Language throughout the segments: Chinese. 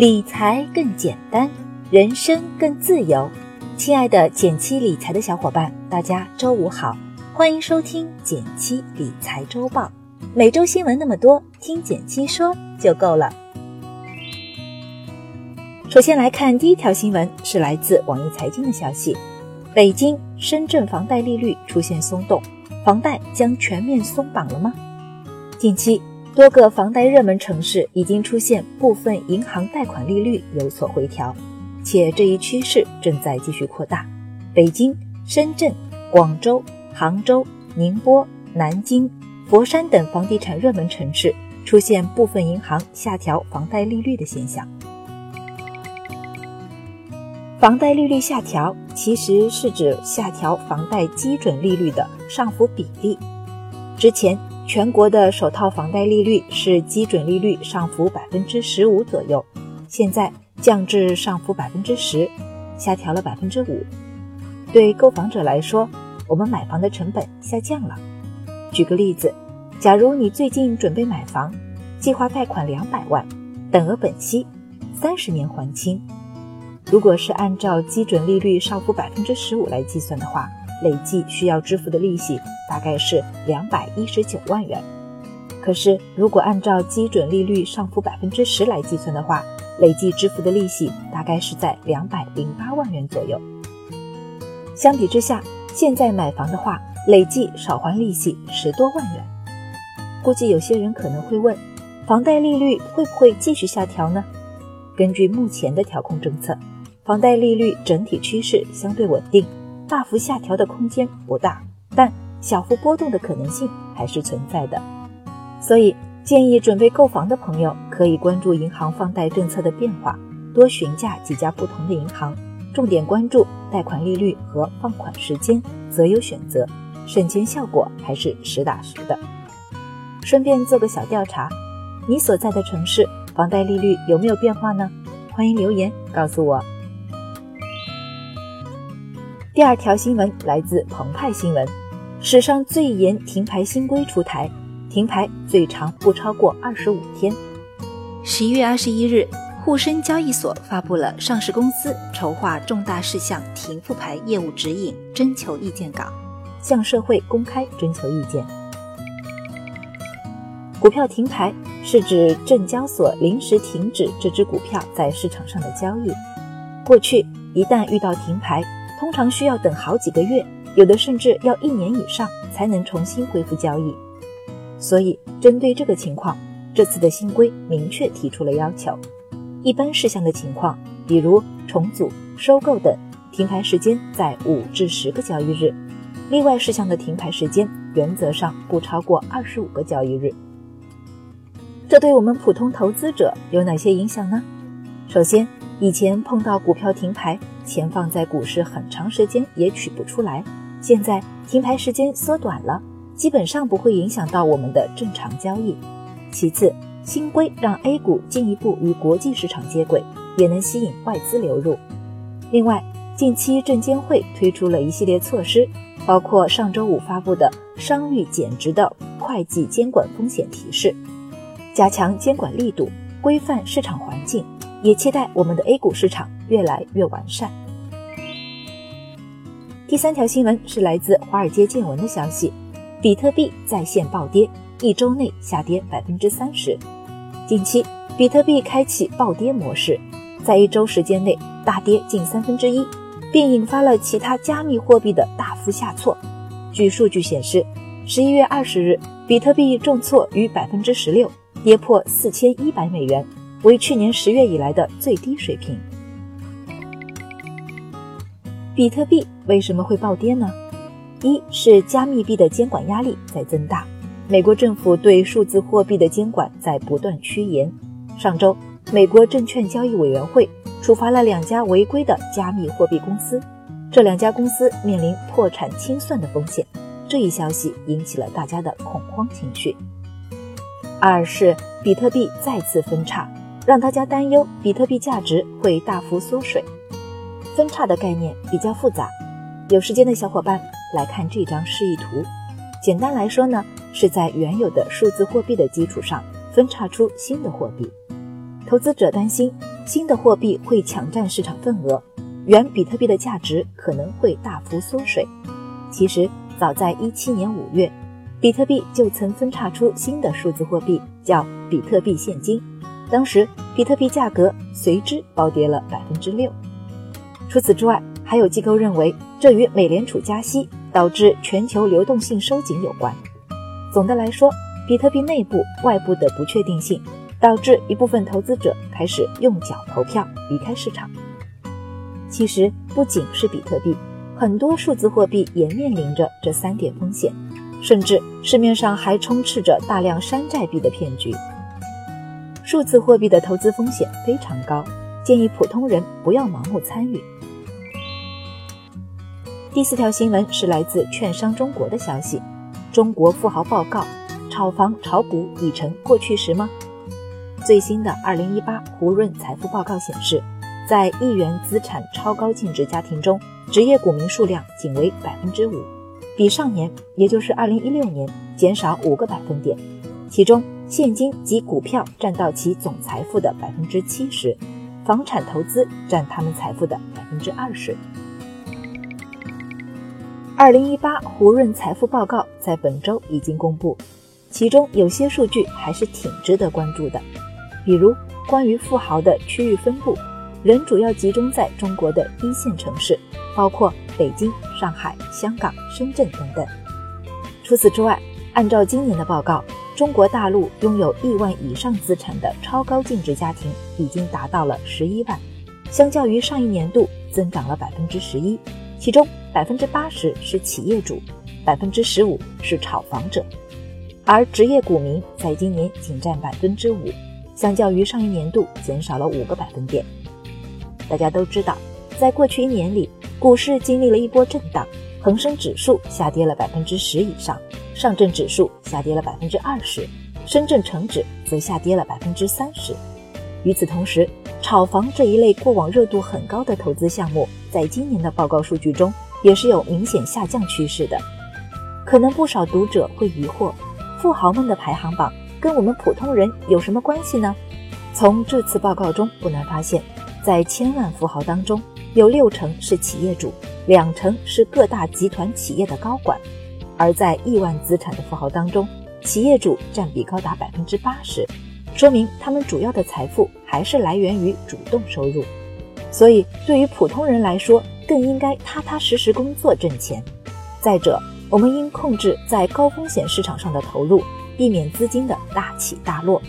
理财更简单，人生更自由。亲爱的减七理财的小伙伴，大家周五好，欢迎收听减七理财周报。每周新闻那么多，听减七说就够了。首先来看第一条新闻，是来自网易财经的消息：北京、深圳房贷利率出现松动，房贷将全面松绑了吗？近期。多个房贷热门城市已经出现部分银行贷款利率有所回调，且这一趋势正在继续扩大。北京、深圳、广州、杭州、宁波、南京、佛山等房地产热门城市出现部分银行下调房贷利率的现象。房贷利率下调其实是指下调房贷基准利率的上浮比例。之前。全国的首套房贷利率是基准利率上浮百分之十五左右，现在降至上浮百分之十，下调了百分之五。对购房者来说，我们买房的成本下降了。举个例子，假如你最近准备买房，计划贷款两百万，等额本息，三十年还清。如果是按照基准利率上浮百分之十五来计算的话，累计需要支付的利息大概是两百一十九万元，可是如果按照基准利率上浮百分之十来计算的话，累计支付的利息大概是在两百零八万元左右。相比之下，现在买房的话，累计少还利息十多万元。估计有些人可能会问，房贷利率会不会继续下调呢？根据目前的调控政策，房贷利率整体趋势相对稳定。大幅下调的空间不大，但小幅波动的可能性还是存在的。所以建议准备购房的朋友可以关注银行放贷政策的变化，多询价几家不同的银行，重点关注贷款利率和放款时间，择优选择，省钱效果还是实打实的。顺便做个小调查，你所在的城市房贷利率有没有变化呢？欢迎留言告诉我。第二条新闻来自澎湃新闻，史上最严停牌新规出台，停牌最长不超过二十五天。十一月二十一日，沪深交易所发布了上市公司筹划重大事项停复牌业务指引征求意见稿，向社会公开征求意见。股票停牌是指证交所临时停止这只股票在市场上的交易。过去一旦遇到停牌，通常需要等好几个月，有的甚至要一年以上才能重新恢复交易。所以，针对这个情况，这次的新规明确提出了要求：一般事项的情况，比如重组、收购等，停牌时间在五至十个交易日；例外事项的停牌时间原则上不超过二十五个交易日。这对我们普通投资者有哪些影响呢？首先，以前碰到股票停牌。钱放在股市很长时间也取不出来，现在停牌时间缩短了，基本上不会影响到我们的正常交易。其次，新规让 A 股进一步与国际市场接轨，也能吸引外资流入。另外，近期证监会推出了一系列措施，包括上周五发布的商誉减值的会计监管风险提示，加强监管力度，规范市场环境，也期待我们的 A 股市场越来越完善。第三条新闻是来自华尔街见闻的消息，比特币在线暴跌，一周内下跌百分之三十。近期，比特币开启暴跌模式，在一周时间内大跌近三分之一，并引发了其他加密货币的大幅下挫。据数据显示，十一月二十日，比特币重挫逾百分之十六，跌破四千一百美元，为去年十月以来的最低水平。比特币为什么会暴跌呢？一是加密币的监管压力在增大，美国政府对数字货币的监管在不断趋严。上周，美国证券交易委员会处罚了两家违规的加密货币公司，这两家公司面临破产清算的风险。这一消息引起了大家的恐慌情绪。二是比特币再次分叉，让大家担忧比特币价值会大幅缩水。分叉的概念比较复杂，有时间的小伙伴来看这张示意图。简单来说呢，是在原有的数字货币的基础上分叉出新的货币。投资者担心新的货币会抢占市场份额，原比特币的价值可能会大幅缩水。其实，早在一七年五月，比特币就曾分叉出新的数字货币，叫比特币现金。当时，比特币价格随之暴跌了百分之六。除此之外，还有机构认为这与美联储加息导致全球流动性收紧有关。总的来说，比特币内部、外部的不确定性导致一部分投资者开始用脚投票离开市场。其实，不仅是比特币，很多数字货币也面临着这三点风险，甚至市面上还充斥着大量山寨币的骗局。数字货币的投资风险非常高，建议普通人不要盲目参与。第四条新闻是来自券商中国的消息：中国富豪报告，炒房炒股已成过去时吗？最新的二零一八胡润财富报告显示，在亿元资产超高净值家庭中，职业股民数量仅为百分之五，比上年，也就是二零一六年减少五个百分点，其中。现金及股票占到其总财富的百分之七十，房产投资占他们财富的百分之二十。二零一八胡润财富报告在本周已经公布，其中有些数据还是挺值得关注的，比如关于富豪的区域分布，仍主要集中在中国的一线城市，包括北京、上海、香港、深圳等等。除此之外，按照今年的报告。中国大陆拥有亿万以上资产的超高净值家庭已经达到了十一万，相较于上一年度增长了百分之十一，其中百分之八十是企业主，百分之十五是炒房者，而职业股民在今年仅占百分之五，相较于上一年度减少了五个百分点。大家都知道，在过去一年里，股市经历了一波震荡，恒生指数下跌了百分之十以上。上证指数下跌了百分之二十，深圳成指则下跌了百分之三十。与此同时，炒房这一类过往热度很高的投资项目，在今年的报告数据中也是有明显下降趋势的。可能不少读者会疑惑，富豪们的排行榜跟我们普通人有什么关系呢？从这次报告中不难发现，在千万富豪当中，有六成是企业主，两成是各大集团企业的高管。而在亿万资产的富豪当中，企业主占比高达百分之八十，说明他们主要的财富还是来源于主动收入。所以，对于普通人来说，更应该踏踏实实工作挣钱。再者，我们应控制在高风险市场上的投入，避免资金的大起大落。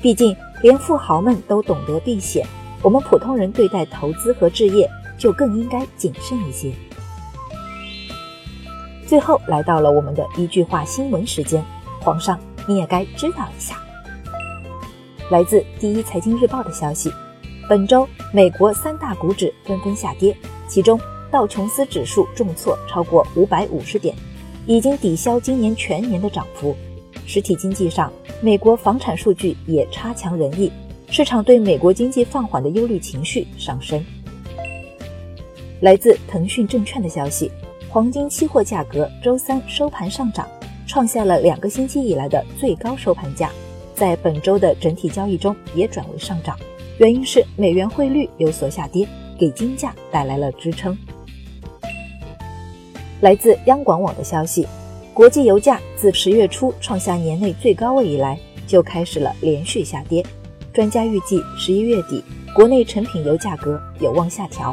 毕竟，连富豪们都懂得避险，我们普通人对待投资和置业就更应该谨慎一些。最后来到了我们的一句话新闻时间，皇上你也该知道一下。来自第一财经日报的消息，本周美国三大股指纷纷下跌，其中道琼斯指数重挫超过五百五十点，已经抵消今年全年的涨幅。实体经济上，美国房产数据也差强人意，市场对美国经济放缓的忧虑情绪上升。来自腾讯证券的消息。黄金期货价格周三收盘上涨，创下了两个星期以来的最高收盘价，在本周的整体交易中也转为上涨，原因是美元汇率有所下跌，给金价带来了支撑。来自央广网的消息，国际油价自十月初创下年内最高位以来，就开始了连续下跌，专家预计十一月底国内成品油价格有望下调。